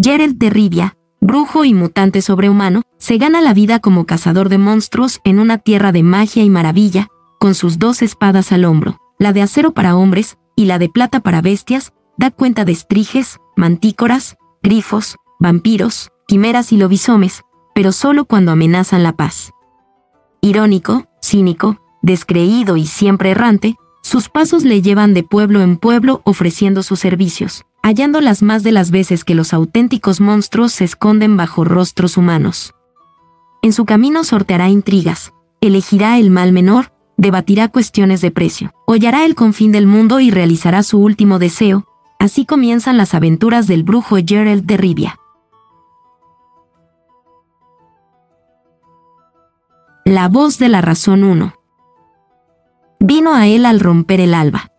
Gerald de Rivia, brujo y mutante sobrehumano, se gana la vida como cazador de monstruos en una tierra de magia y maravilla, con sus dos espadas al hombro, la de acero para hombres y la de plata para bestias, da cuenta de estriges, mantícoras, grifos, vampiros, quimeras y lobisomes, pero solo cuando amenazan la paz. Irónico, cínico, descreído y siempre errante, sus pasos le llevan de pueblo en pueblo ofreciendo sus servicios, hallándolas más de las veces que los auténticos monstruos se esconden bajo rostros humanos. En su camino sorteará intrigas, elegirá el mal menor, debatirá cuestiones de precio, hollará el confín del mundo y realizará su último deseo, así comienzan las aventuras del brujo Gerald de Rivia. La voz de la razón 1 Vino a él al romper el alba.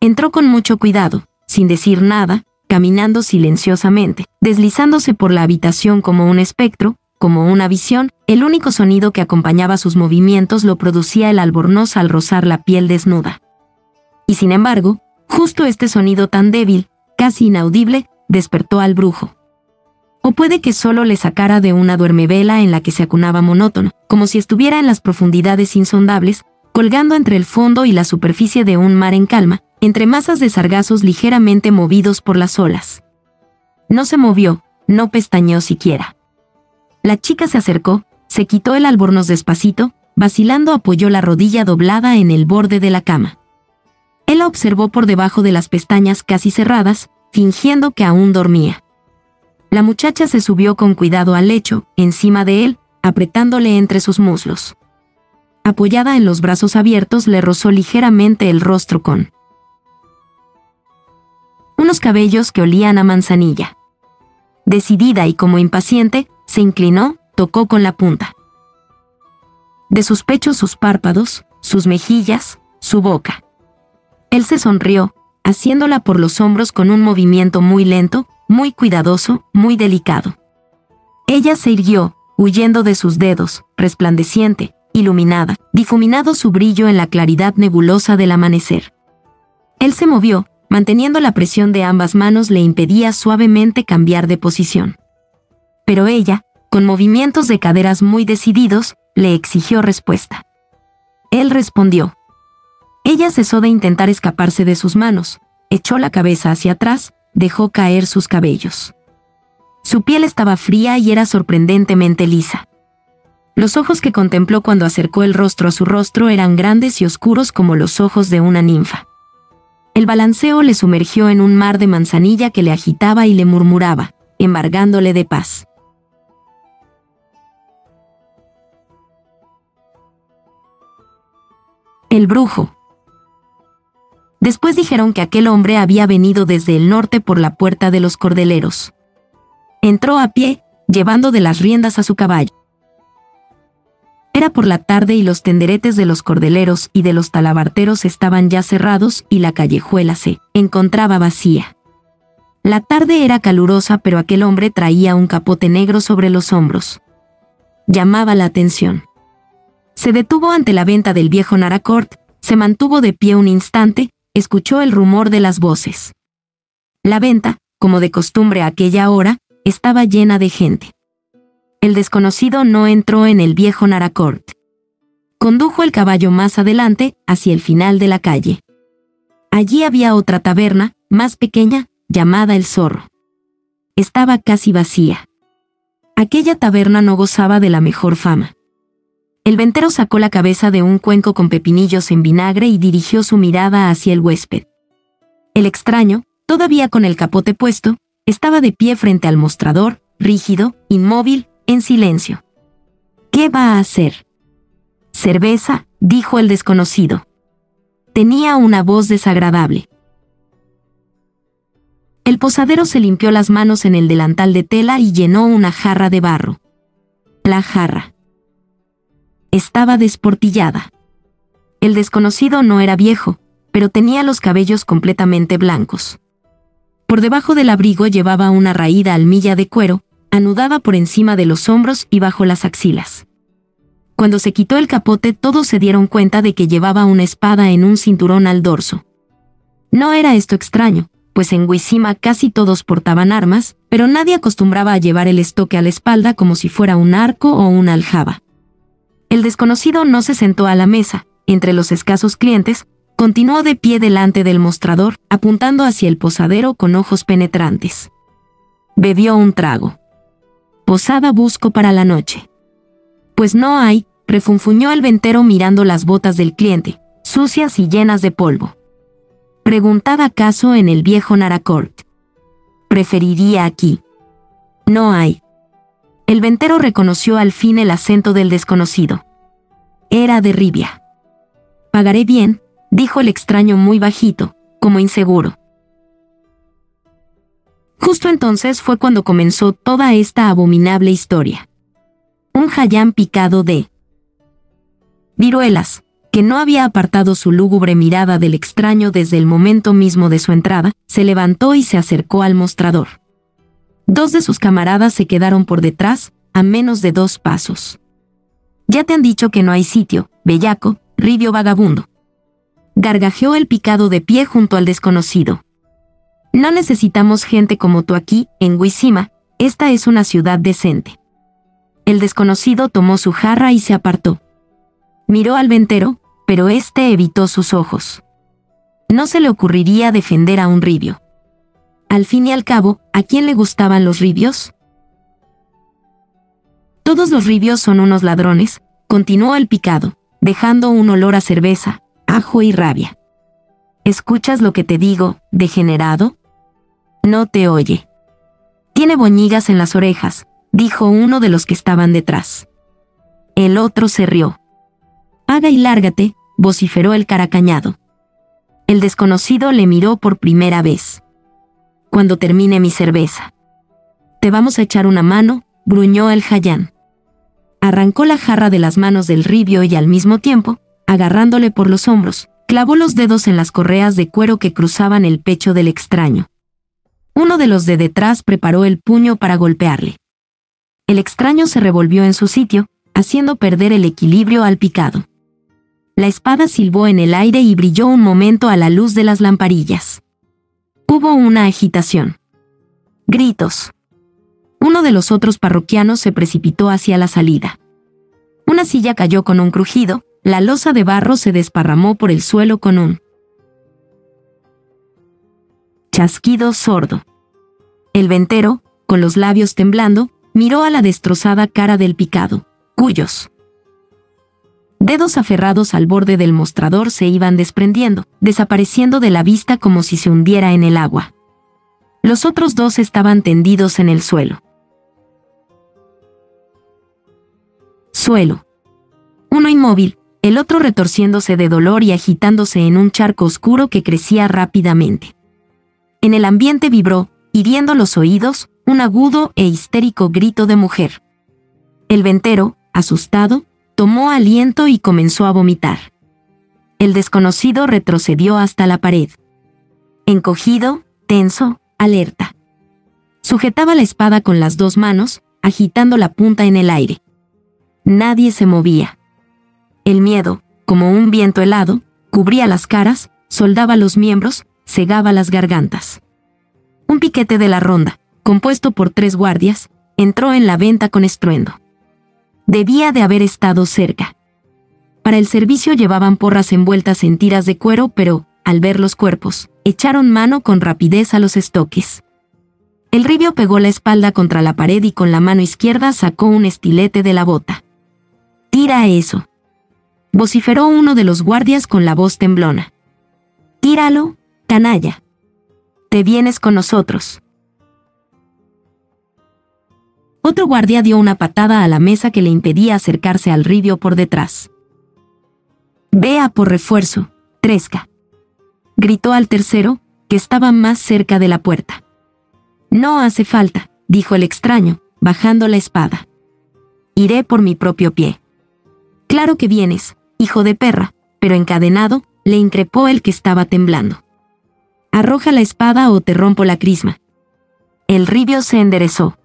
Entró con mucho cuidado, sin decir nada, caminando silenciosamente, deslizándose por la habitación como un espectro, como una visión, el único sonido que acompañaba sus movimientos lo producía el albornoz al rozar la piel desnuda. Y sin embargo, justo este sonido tan débil, casi inaudible, despertó al brujo. O puede que solo le sacara de una duermevela en la que se acunaba monótono, como si estuviera en las profundidades insondables, colgando entre el fondo y la superficie de un mar en calma, entre masas de sargazos ligeramente movidos por las olas. No se movió, no pestañeó siquiera. La chica se acercó, se quitó el albornoz despacito, vacilando apoyó la rodilla doblada en el borde de la cama. Él la observó por debajo de las pestañas casi cerradas, fingiendo que aún dormía. La muchacha se subió con cuidado al lecho, encima de él, apretándole entre sus muslos apoyada en los brazos abiertos, le rozó ligeramente el rostro con unos cabellos que olían a manzanilla. Decidida y como impaciente, se inclinó, tocó con la punta. De sus pechos sus párpados, sus mejillas, su boca. Él se sonrió, haciéndola por los hombros con un movimiento muy lento, muy cuidadoso, muy delicado. Ella se irguió, huyendo de sus dedos, resplandeciente, iluminada, difuminado su brillo en la claridad nebulosa del amanecer. Él se movió, manteniendo la presión de ambas manos le impedía suavemente cambiar de posición. Pero ella, con movimientos de caderas muy decididos, le exigió respuesta. Él respondió. Ella cesó de intentar escaparse de sus manos, echó la cabeza hacia atrás, dejó caer sus cabellos. Su piel estaba fría y era sorprendentemente lisa. Los ojos que contempló cuando acercó el rostro a su rostro eran grandes y oscuros como los ojos de una ninfa. El balanceo le sumergió en un mar de manzanilla que le agitaba y le murmuraba, embargándole de paz. El brujo. Después dijeron que aquel hombre había venido desde el norte por la puerta de los cordeleros. Entró a pie, llevando de las riendas a su caballo. Por la tarde y los tenderetes de los cordeleros y de los talabarteros estaban ya cerrados y la callejuela se encontraba vacía. La tarde era calurosa pero aquel hombre traía un capote negro sobre los hombros. Llamaba la atención. Se detuvo ante la venta del viejo Naracourt, se mantuvo de pie un instante, escuchó el rumor de las voces. La venta, como de costumbre a aquella hora, estaba llena de gente el desconocido no entró en el viejo Naracourt. Condujo el caballo más adelante, hacia el final de la calle. Allí había otra taberna, más pequeña, llamada El Zorro. Estaba casi vacía. Aquella taberna no gozaba de la mejor fama. El ventero sacó la cabeza de un cuenco con pepinillos en vinagre y dirigió su mirada hacia el huésped. El extraño, todavía con el capote puesto, estaba de pie frente al mostrador, rígido, inmóvil, en silencio. ¿Qué va a hacer? Cerveza, dijo el desconocido. Tenía una voz desagradable. El posadero se limpió las manos en el delantal de tela y llenó una jarra de barro. La jarra. Estaba desportillada. El desconocido no era viejo, pero tenía los cabellos completamente blancos. Por debajo del abrigo llevaba una raída almilla de cuero, anudada por encima de los hombros y bajo las axilas. Cuando se quitó el capote todos se dieron cuenta de que llevaba una espada en un cinturón al dorso. No era esto extraño, pues en Huizima casi todos portaban armas, pero nadie acostumbraba a llevar el estoque a la espalda como si fuera un arco o una aljaba. El desconocido no se sentó a la mesa, entre los escasos clientes, continuó de pie delante del mostrador, apuntando hacia el posadero con ojos penetrantes. Bebió un trago. Posada busco para la noche. Pues no hay, refunfuñó el ventero mirando las botas del cliente, sucias y llenas de polvo. Preguntaba acaso en el viejo Naracourt. Preferiría aquí. No hay. El ventero reconoció al fin el acento del desconocido. Era de Ribia. Pagaré bien, dijo el extraño muy bajito, como inseguro. Justo entonces fue cuando comenzó toda esta abominable historia. Un jayán picado de viruelas, que no había apartado su lúgubre mirada del extraño desde el momento mismo de su entrada, se levantó y se acercó al mostrador. Dos de sus camaradas se quedaron por detrás, a menos de dos pasos. Ya te han dicho que no hay sitio, bellaco, ribio vagabundo. Gargajeó el picado de pie junto al desconocido. No necesitamos gente como tú aquí, en Huizima, esta es una ciudad decente. El desconocido tomó su jarra y se apartó. Miró al ventero, pero éste evitó sus ojos. No se le ocurriría defender a un ribio. Al fin y al cabo, ¿a quién le gustaban los ribios? Todos los ribios son unos ladrones, continuó el picado, dejando un olor a cerveza, ajo y rabia. ¿Escuchas lo que te digo, degenerado? No te oye. Tiene boñigas en las orejas, dijo uno de los que estaban detrás. El otro se rió. Haga y lárgate, vociferó el caracañado. El desconocido le miró por primera vez cuando termine mi cerveza. Te vamos a echar una mano, gruñó el jayán. Arrancó la jarra de las manos del ribio y al mismo tiempo, agarrándole por los hombros, clavó los dedos en las correas de cuero que cruzaban el pecho del extraño. Uno de los de detrás preparó el puño para golpearle. El extraño se revolvió en su sitio, haciendo perder el equilibrio al picado. La espada silbó en el aire y brilló un momento a la luz de las lamparillas. Hubo una agitación. Gritos. Uno de los otros parroquianos se precipitó hacia la salida. Una silla cayó con un crujido, la losa de barro se desparramó por el suelo con un chasquido sordo. El ventero, con los labios temblando, miró a la destrozada cara del picado, cuyos Dedos aferrados al borde del mostrador se iban desprendiendo, desapareciendo de la vista como si se hundiera en el agua. Los otros dos estaban tendidos en el suelo. Suelo. Uno inmóvil, el otro retorciéndose de dolor y agitándose en un charco oscuro que crecía rápidamente. En el ambiente vibró, hiriendo los oídos, un agudo e histérico grito de mujer. El ventero, asustado, tomó aliento y comenzó a vomitar. El desconocido retrocedió hasta la pared. Encogido, tenso, alerta. Sujetaba la espada con las dos manos, agitando la punta en el aire. Nadie se movía. El miedo, como un viento helado, cubría las caras, soldaba los miembros, cegaba las gargantas. Un piquete de la ronda, compuesto por tres guardias, entró en la venta con estruendo. Debía de haber estado cerca. Para el servicio llevaban porras envueltas en tiras de cuero, pero, al ver los cuerpos, echaron mano con rapidez a los estoques. El ribio pegó la espalda contra la pared y con la mano izquierda sacó un estilete de la bota. Tira eso. Vociferó uno de los guardias con la voz temblona. Tíralo, canalla. Te vienes con nosotros. Otro guardia dio una patada a la mesa que le impedía acercarse al ribio por detrás. Vea por refuerzo, Tresca. Gritó al tercero, que estaba más cerca de la puerta. No hace falta, dijo el extraño, bajando la espada. Iré por mi propio pie. Claro que vienes, hijo de perra, pero encadenado, le increpó el que estaba temblando. Arroja la espada o te rompo la crisma. El ribio se enderezó.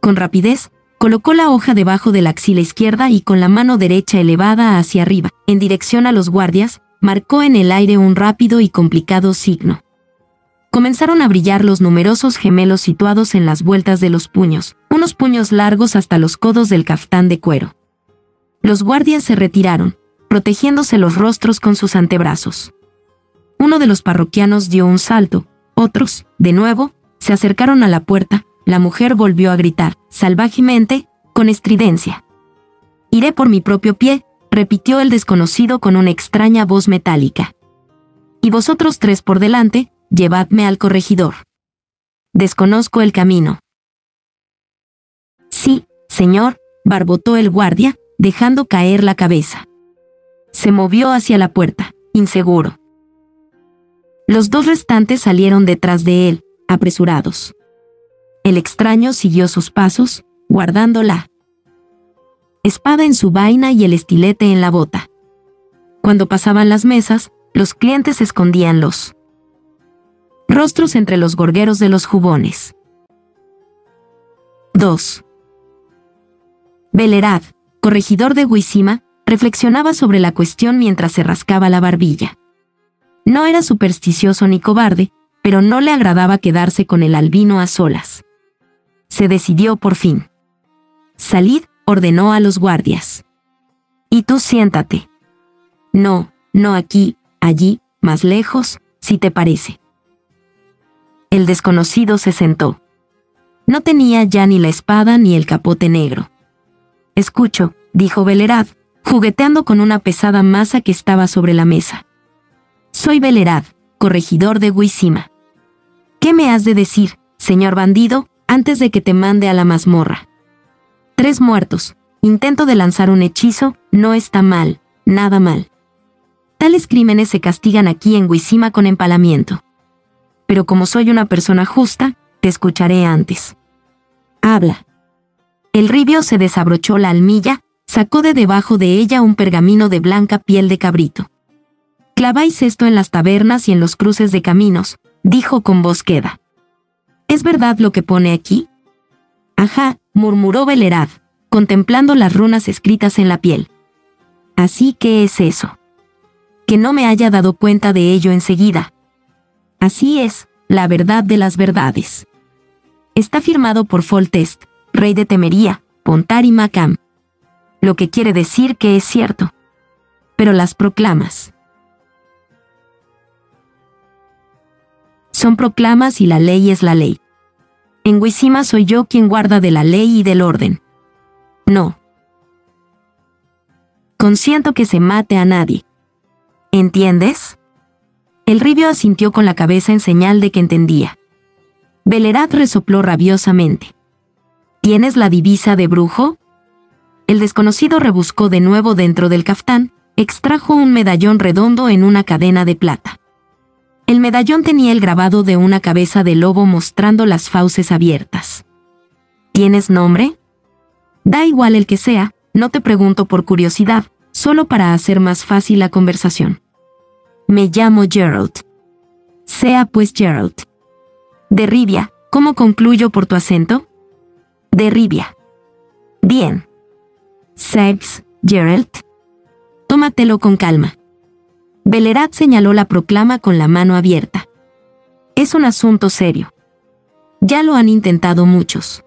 Con rapidez, colocó la hoja debajo de la axila izquierda y con la mano derecha elevada hacia arriba, en dirección a los guardias, marcó en el aire un rápido y complicado signo. comenzaron a brillar los numerosos gemelos situados en las vueltas de los puños, unos puños largos hasta los codos del caftán de cuero. Los guardias se retiraron, protegiéndose los rostros con sus antebrazos. Uno de los parroquianos dio un salto, otros, de nuevo, se acercaron a la puerta, la mujer volvió a gritar, salvajemente, con estridencia. Iré por mi propio pie, repitió el desconocido con una extraña voz metálica. Y vosotros tres por delante, llevadme al corregidor. Desconozco el camino. Sí, señor, barbotó el guardia, dejando caer la cabeza. Se movió hacia la puerta, inseguro. Los dos restantes salieron detrás de él, apresurados. El extraño siguió sus pasos, guardando la espada en su vaina y el estilete en la bota. Cuando pasaban las mesas, los clientes escondían los rostros entre los gorgueros de los jubones. 2. Belerad, corregidor de Huizima, reflexionaba sobre la cuestión mientras se rascaba la barbilla. No era supersticioso ni cobarde, pero no le agradaba quedarse con el albino a solas. Se decidió por fin. Salid, ordenó a los guardias. Y tú siéntate. No, no aquí, allí, más lejos, si te parece. El desconocido se sentó. No tenía ya ni la espada ni el capote negro. Escucho, dijo Belerad, jugueteando con una pesada masa que estaba sobre la mesa. Soy Belerad, corregidor de Huizima. ¿Qué me has de decir, señor bandido, antes de que te mande a la mazmorra? Tres muertos. Intento de lanzar un hechizo, no está mal, nada mal. Tales crímenes se castigan aquí en Huizima con empalamiento. Pero como soy una persona justa, te escucharé antes. Habla. El ribio se desabrochó la almilla, sacó de debajo de ella un pergamino de blanca piel de cabrito. Claváis esto en las tabernas y en los cruces de caminos, dijo con voz queda. ¿Es verdad lo que pone aquí? Ajá, murmuró Belerad, contemplando las runas escritas en la piel. Así que es eso. Que no me haya dado cuenta de ello enseguida. Así es, la verdad de las verdades. Está firmado por Foltest, rey de Temería, Pontar y Macam. Lo que quiere decir que es cierto. Pero las proclamas. Son proclamas y la ley es la ley. En Huizima soy yo quien guarda de la ley y del orden. No. Consiento que se mate a nadie. ¿Entiendes? El ribio asintió con la cabeza en señal de que entendía. Belerad resopló rabiosamente. ¿Tienes la divisa de brujo? El desconocido rebuscó de nuevo dentro del caftán, extrajo un medallón redondo en una cadena de plata. El medallón tenía el grabado de una cabeza de lobo mostrando las fauces abiertas. ¿Tienes nombre? Da igual el que sea, no te pregunto por curiosidad, solo para hacer más fácil la conversación. Me llamo Gerald. Sea pues Gerald. De Rivia, ¿cómo concluyo por tu acento? De Rivia. Bien. Sex, Gerald. Tómatelo con calma. Belerat señaló la proclama con la mano abierta. Es un asunto serio. Ya lo han intentado muchos.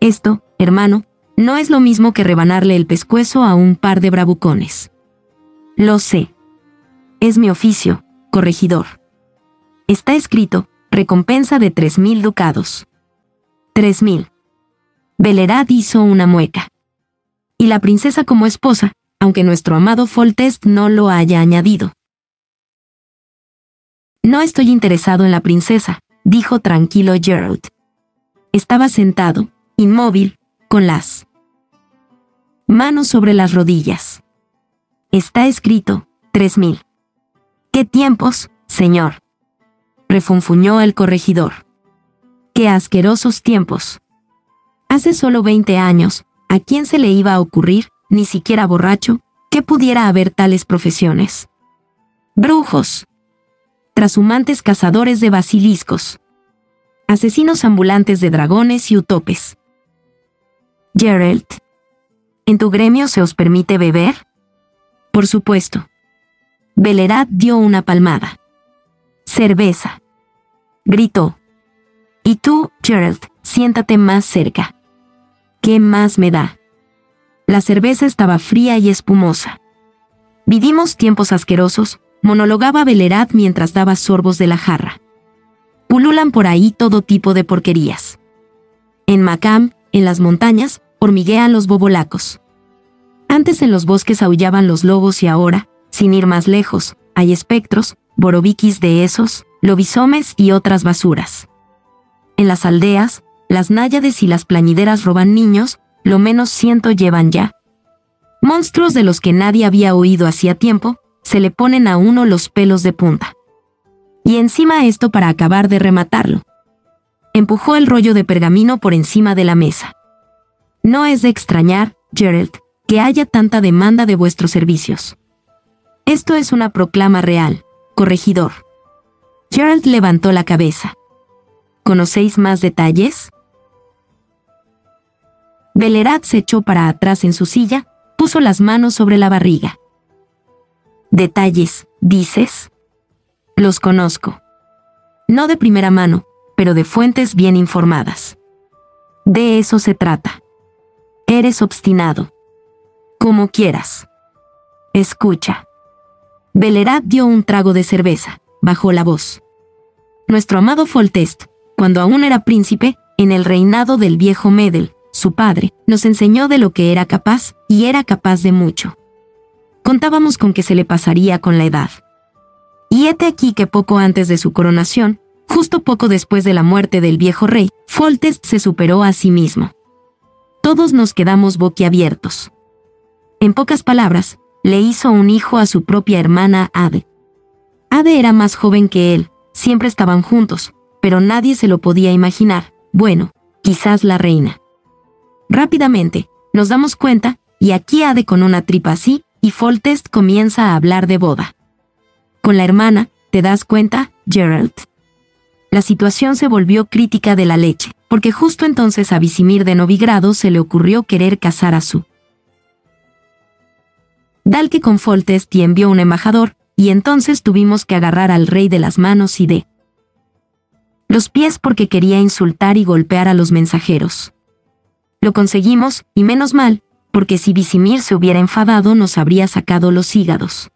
Esto, hermano, no es lo mismo que rebanarle el pescuezo a un par de bravucones. Lo sé. Es mi oficio, corregidor. Está escrito, recompensa de tres mil ducados. Tres mil. Belerat hizo una mueca. Y la princesa como esposa, aunque nuestro amado Foltest no lo haya añadido. No estoy interesado en la princesa, dijo tranquilo Gerald. Estaba sentado, inmóvil, con las manos sobre las rodillas. Está escrito, tres mil. ¿Qué tiempos, señor? refunfuñó el corregidor. ¡Qué asquerosos tiempos! Hace solo veinte años, ¿a quién se le iba a ocurrir ni siquiera borracho, que pudiera haber tales profesiones. Brujos, trashumantes cazadores de basiliscos, asesinos ambulantes de dragones y utopes. Gerald, ¿en tu gremio se os permite beber? Por supuesto. Belerad dio una palmada. Cerveza. gritó. Y tú, Gerald, siéntate más cerca. ¿Qué más me da? La cerveza estaba fría y espumosa. Vivimos tiempos asquerosos, monologaba Belerat mientras daba sorbos de la jarra. Pululan por ahí todo tipo de porquerías. En Macam, en las montañas, hormiguean los bobolacos. Antes en los bosques aullaban los lobos y ahora, sin ir más lejos, hay espectros, borobiquis de esos, lobisomes y otras basuras. En las aldeas, las náyades y las plañideras roban niños, lo menos ciento llevan ya. Monstruos de los que nadie había oído hacía tiempo, se le ponen a uno los pelos de punta. Y encima esto para acabar de rematarlo. Empujó el rollo de pergamino por encima de la mesa. No es de extrañar, Gerald, que haya tanta demanda de vuestros servicios. Esto es una proclama real, corregidor. Gerald levantó la cabeza. ¿Conocéis más detalles? Belerat se echó para atrás en su silla, puso las manos sobre la barriga. Detalles, dices. Los conozco. No de primera mano, pero de fuentes bien informadas. De eso se trata. Eres obstinado. Como quieras. Escucha. Belerat dio un trago de cerveza, bajó la voz. Nuestro amado Foltest, cuando aún era príncipe, en el reinado del viejo Medel, su padre, nos enseñó de lo que era capaz, y era capaz de mucho. Contábamos con que se le pasaría con la edad. Y hete aquí que poco antes de su coronación, justo poco después de la muerte del viejo rey, Foltest se superó a sí mismo. Todos nos quedamos boquiabiertos. En pocas palabras, le hizo un hijo a su propia hermana Ade. Ade era más joven que él, siempre estaban juntos, pero nadie se lo podía imaginar, bueno, quizás la reina. Rápidamente, nos damos cuenta, y aquí Ade con una tripa así, y Foltest comienza a hablar de boda. Con la hermana, ¿te das cuenta, Gerald? La situación se volvió crítica de la leche, porque justo entonces a Visimir de Novigrado se le ocurrió querer casar a su. Dalke con Foltest y envió un embajador, y entonces tuvimos que agarrar al rey de las manos y de los pies porque quería insultar y golpear a los mensajeros. Lo conseguimos, y menos mal, porque si Visimir se hubiera enfadado nos habría sacado los hígados.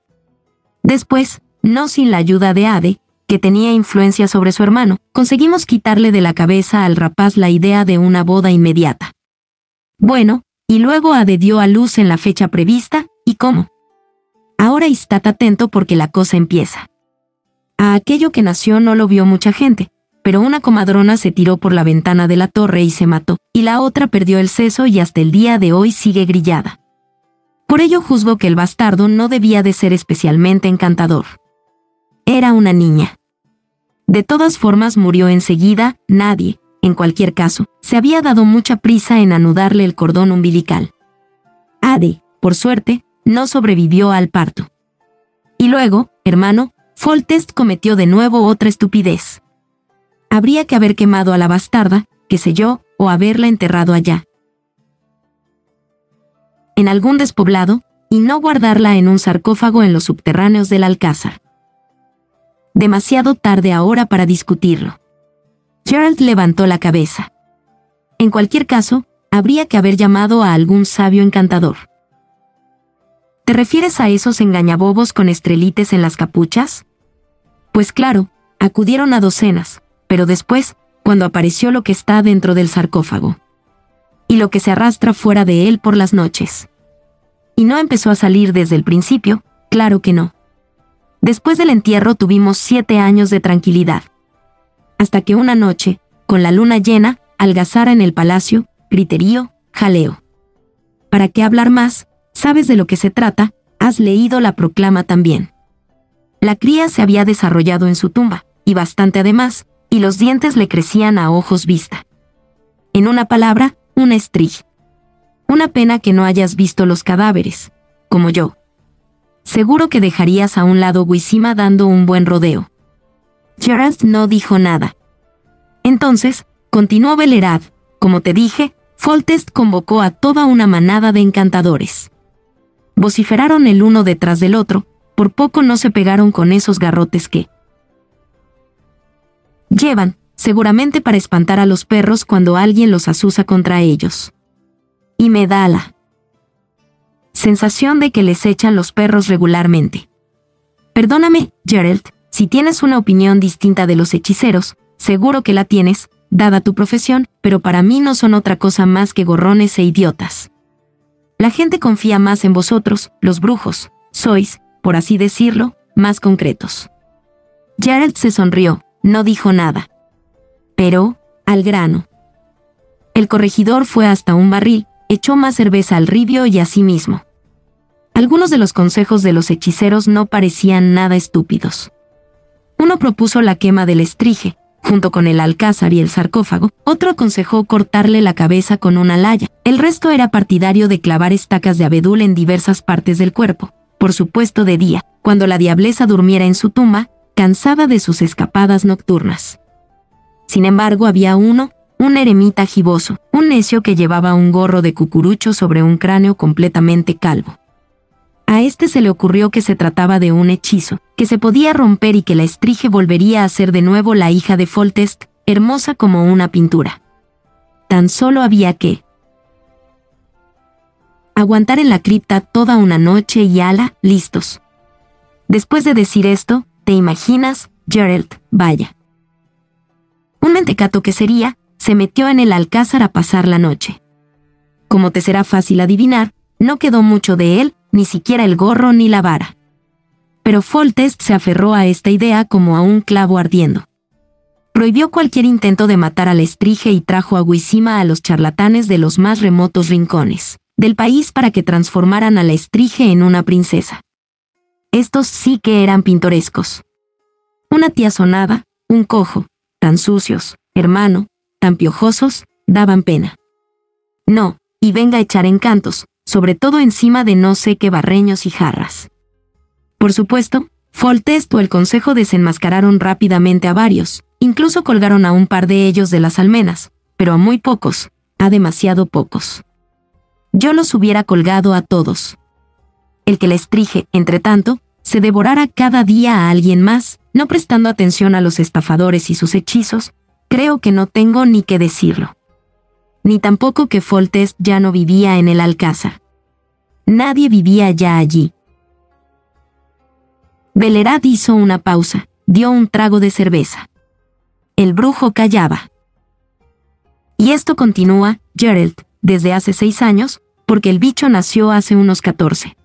Después, no sin la ayuda de Ade, que tenía influencia sobre su hermano, conseguimos quitarle de la cabeza al rapaz la idea de una boda inmediata. Bueno, y luego Ade dio a luz en la fecha prevista, ¿y cómo? Ahora estad atento porque la cosa empieza. A aquello que nació no lo vio mucha gente, pero una comadrona se tiró por la ventana de la torre y se mató, y la otra perdió el seso y hasta el día de hoy sigue grillada. Por ello juzgo que el bastardo no debía de ser especialmente encantador. Era una niña. De todas formas murió enseguida, nadie, en cualquier caso, se había dado mucha prisa en anudarle el cordón umbilical. Ade, por suerte, no sobrevivió al parto. Y luego, hermano, Foltest cometió de nuevo otra estupidez habría que haber quemado a la bastarda, qué sé yo, o haberla enterrado allá. En algún despoblado, y no guardarla en un sarcófago en los subterráneos del alcázar. Demasiado tarde ahora para discutirlo. Gerald levantó la cabeza. En cualquier caso, habría que haber llamado a algún sabio encantador. ¿Te refieres a esos engañabobos con estrelites en las capuchas? Pues claro, acudieron a docenas, pero después, cuando apareció lo que está dentro del sarcófago. Y lo que se arrastra fuera de él por las noches. Y no empezó a salir desde el principio, claro que no. Después del entierro tuvimos siete años de tranquilidad. Hasta que una noche, con la luna llena, algazara en el palacio, griterío, jaleo. ¿Para qué hablar más? ¿Sabes de lo que se trata? Has leído la proclama también. La cría se había desarrollado en su tumba, y bastante además, y los dientes le crecían a ojos vista. En una palabra, un estrig. Una pena que no hayas visto los cadáveres, como yo. Seguro que dejarías a un lado Wisima dando un buen rodeo. Gerard no dijo nada. Entonces, continuó Belerad, como te dije, Foltest convocó a toda una manada de encantadores. Vociferaron el uno detrás del otro, por poco no se pegaron con esos garrotes que, Llevan, seguramente para espantar a los perros cuando alguien los asusa contra ellos. Y me da la sensación de que les echan los perros regularmente. Perdóname, Gerald, si tienes una opinión distinta de los hechiceros, seguro que la tienes, dada tu profesión, pero para mí no son otra cosa más que gorrones e idiotas. La gente confía más en vosotros, los brujos, sois, por así decirlo, más concretos. Gerald se sonrió, no dijo nada. Pero, al grano. El corregidor fue hasta un barril, echó más cerveza al ribio y a sí mismo. Algunos de los consejos de los hechiceros no parecían nada estúpidos. Uno propuso la quema del estrige, junto con el alcázar y el sarcófago, otro aconsejó cortarle la cabeza con una laya. El resto era partidario de clavar estacas de abedul en diversas partes del cuerpo, por supuesto de día, cuando la diableza durmiera en su tumba, cansada de sus escapadas nocturnas. Sin embargo, había uno, un eremita giboso, un necio que llevaba un gorro de cucurucho sobre un cráneo completamente calvo. A este se le ocurrió que se trataba de un hechizo, que se podía romper y que la estrige volvería a ser de nuevo la hija de Foltest, hermosa como una pintura. Tan solo había que aguantar en la cripta toda una noche y ala, listos. Después de decir esto, te imaginas, Gerald, vaya. Un mentecato que sería, se metió en el alcázar a pasar la noche. Como te será fácil adivinar, no quedó mucho de él, ni siquiera el gorro ni la vara. Pero Foltest se aferró a esta idea como a un clavo ardiendo. Prohibió cualquier intento de matar al estrige y trajo a Guisima a los charlatanes de los más remotos rincones del país para que transformaran a la estrige en una princesa. Estos sí que eran pintorescos. Una tía sonada, un cojo, tan sucios, hermano, tan piojosos, daban pena. No, y venga a echar encantos, sobre todo encima de no sé qué barreños y jarras. Por supuesto, Foltest o el Consejo desenmascararon rápidamente a varios, incluso colgaron a un par de ellos de las almenas, pero a muy pocos, a demasiado pocos. Yo los hubiera colgado a todos. El que les trije, entre tanto, se devorara cada día a alguien más, no prestando atención a los estafadores y sus hechizos, creo que no tengo ni que decirlo ni tampoco que Foltest ya no vivía en el Alcázar. Nadie vivía ya allí. Belerad hizo una pausa, dio un trago de cerveza. El brujo callaba. Y esto continúa, Gerald, desde hace seis años, porque el bicho nació hace unos catorce.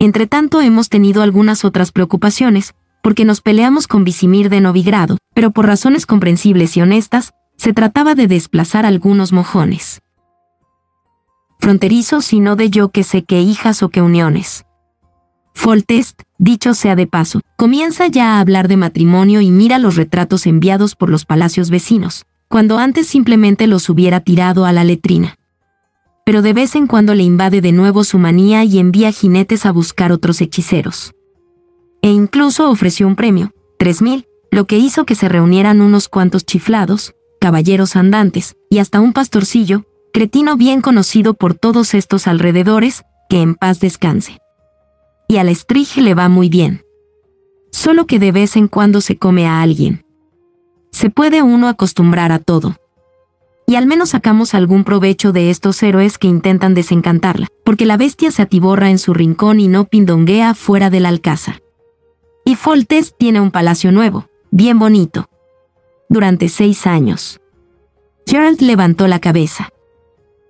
Entretanto hemos tenido algunas otras preocupaciones, porque nos peleamos con Visimir de Novigrado, pero por razones comprensibles y honestas, se trataba de desplazar algunos mojones. Fronterizos y no de yo que sé qué hijas o qué uniones. Foltest, dicho sea de paso, comienza ya a hablar de matrimonio y mira los retratos enviados por los palacios vecinos, cuando antes simplemente los hubiera tirado a la letrina. Pero de vez en cuando le invade de nuevo su manía y envía jinetes a buscar otros hechiceros. E incluso ofreció un premio, tres mil, lo que hizo que se reunieran unos cuantos chiflados, caballeros andantes, y hasta un pastorcillo, cretino bien conocido por todos estos alrededores, que en paz descanse. Y al estrige le va muy bien. Solo que de vez en cuando se come a alguien. Se puede uno acostumbrar a todo. Y al menos sacamos algún provecho de estos héroes que intentan desencantarla, porque la bestia se atiborra en su rincón y no pindonguea fuera del alcázar. Y Foltes tiene un palacio nuevo, bien bonito, durante seis años. Gerald levantó la cabeza.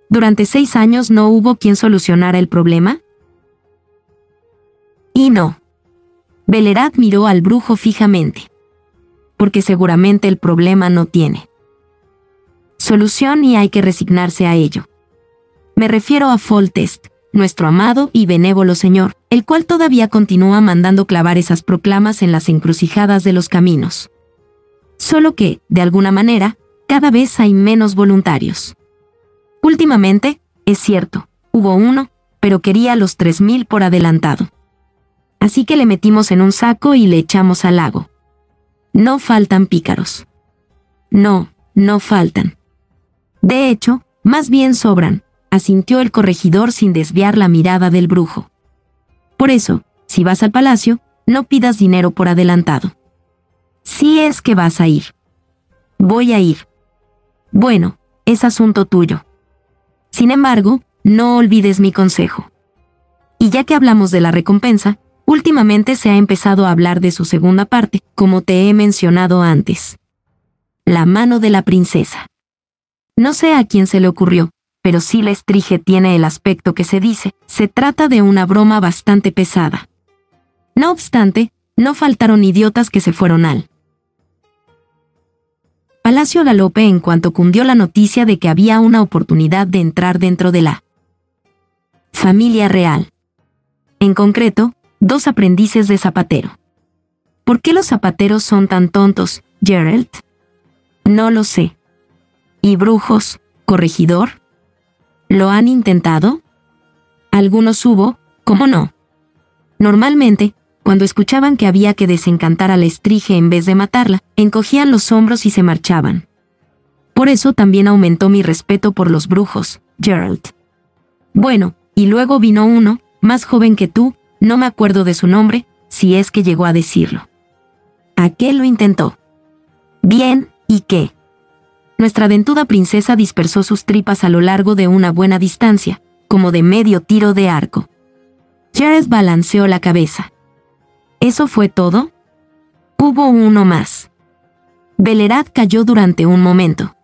¿Durante seis años no hubo quien solucionara el problema? Y no. Belerad miró al brujo fijamente. Porque seguramente el problema no tiene solución y hay que resignarse a ello. Me refiero a Foltest, nuestro amado y benévolo Señor, el cual todavía continúa mandando clavar esas proclamas en las encrucijadas de los caminos. Solo que, de alguna manera, cada vez hay menos voluntarios. Últimamente, es cierto, hubo uno, pero quería los 3.000 por adelantado. Así que le metimos en un saco y le echamos al lago. No faltan pícaros. No, no faltan. De hecho, más bien sobran, asintió el corregidor sin desviar la mirada del brujo. Por eso, si vas al palacio, no pidas dinero por adelantado. Si es que vas a ir. Voy a ir. Bueno, es asunto tuyo. Sin embargo, no olvides mi consejo. Y ya que hablamos de la recompensa, últimamente se ha empezado a hablar de su segunda parte, como te he mencionado antes. La mano de la princesa. No sé a quién se le ocurrió, pero si la estrige tiene el aspecto que se dice, se trata de una broma bastante pesada. No obstante, no faltaron idiotas que se fueron al Palacio Galope en cuanto cundió la noticia de que había una oportunidad de entrar dentro de la familia real. En concreto, dos aprendices de zapatero. ¿Por qué los zapateros son tan tontos, Gerald? No lo sé. ¿Y brujos, corregidor? ¿Lo han intentado? Algunos hubo, ¿cómo no? Normalmente, cuando escuchaban que había que desencantar a la estrige en vez de matarla, encogían los hombros y se marchaban. Por eso también aumentó mi respeto por los brujos, Gerald. Bueno, y luego vino uno, más joven que tú, no me acuerdo de su nombre, si es que llegó a decirlo. Aquel lo intentó. Bien, ¿y qué? Nuestra dentuda princesa dispersó sus tripas a lo largo de una buena distancia, como de medio tiro de arco. Jared balanceó la cabeza. ¿Eso fue todo? Hubo uno más. Belerad cayó durante un momento.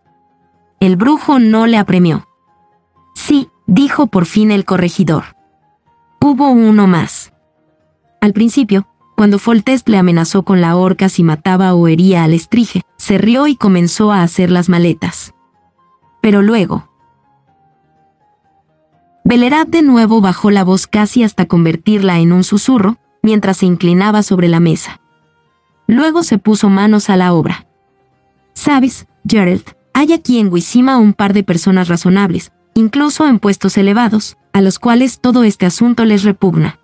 El brujo no le apremió. Sí, dijo por fin el corregidor. Hubo uno más. Al principio, cuando Foltest le amenazó con la horca si mataba o hería al estrige, se rió y comenzó a hacer las maletas. Pero luego... Belerad de nuevo bajó la voz casi hasta convertirla en un susurro, mientras se inclinaba sobre la mesa. Luego se puso manos a la obra. Sabes, Gerald, hay aquí en Wisima un par de personas razonables, incluso en puestos elevados, a los cuales todo este asunto les repugna.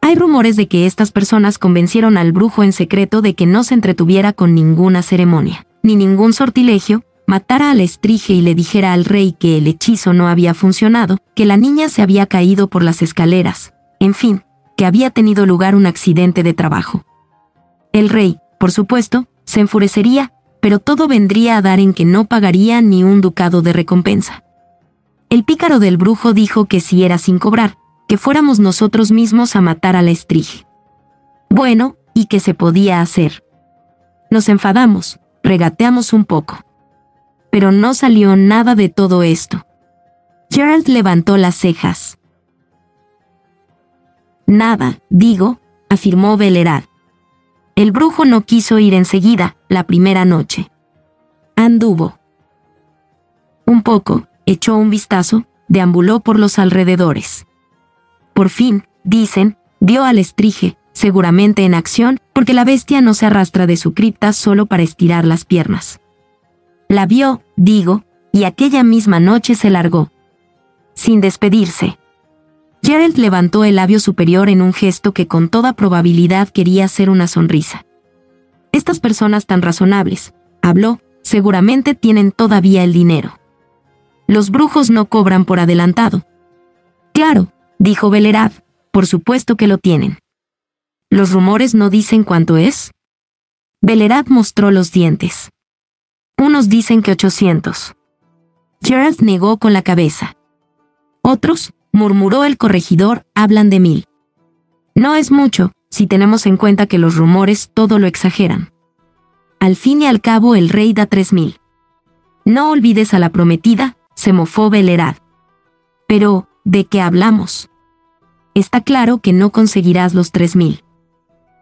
Hay rumores de que estas personas convencieron al brujo en secreto de que no se entretuviera con ninguna ceremonia, ni ningún sortilegio, matara al estrige y le dijera al rey que el hechizo no había funcionado, que la niña se había caído por las escaleras, en fin, que había tenido lugar un accidente de trabajo. El rey, por supuesto, se enfurecería, pero todo vendría a dar en que no pagaría ni un ducado de recompensa. El pícaro del brujo dijo que si era sin cobrar, que fuéramos nosotros mismos a matar a la estrige. Bueno, ¿y qué se podía hacer? Nos enfadamos, regateamos un poco. Pero no salió nada de todo esto. Gerald levantó las cejas. Nada, digo, afirmó Velerad. El brujo no quiso ir enseguida, la primera noche. Anduvo. Un poco, echó un vistazo, deambuló por los alrededores. Por fin, dicen, vio al estrige, seguramente en acción, porque la bestia no se arrastra de su cripta solo para estirar las piernas. La vio, digo, y aquella misma noche se largó. Sin despedirse. Gerald levantó el labio superior en un gesto que con toda probabilidad quería ser una sonrisa. Estas personas tan razonables, habló, seguramente tienen todavía el dinero. Los brujos no cobran por adelantado. Claro, dijo Belerad, por supuesto que lo tienen. ¿Los rumores no dicen cuánto es? Belerad mostró los dientes. Unos dicen que 800. Gerald negó con la cabeza. Otros, murmuró el corregidor, hablan de mil. No es mucho, si tenemos en cuenta que los rumores todo lo exageran. Al fin y al cabo el rey da tres mil. No olvides a la prometida, se mofó Belerad. Pero, ¿de qué hablamos? Está claro que no conseguirás los tres mil.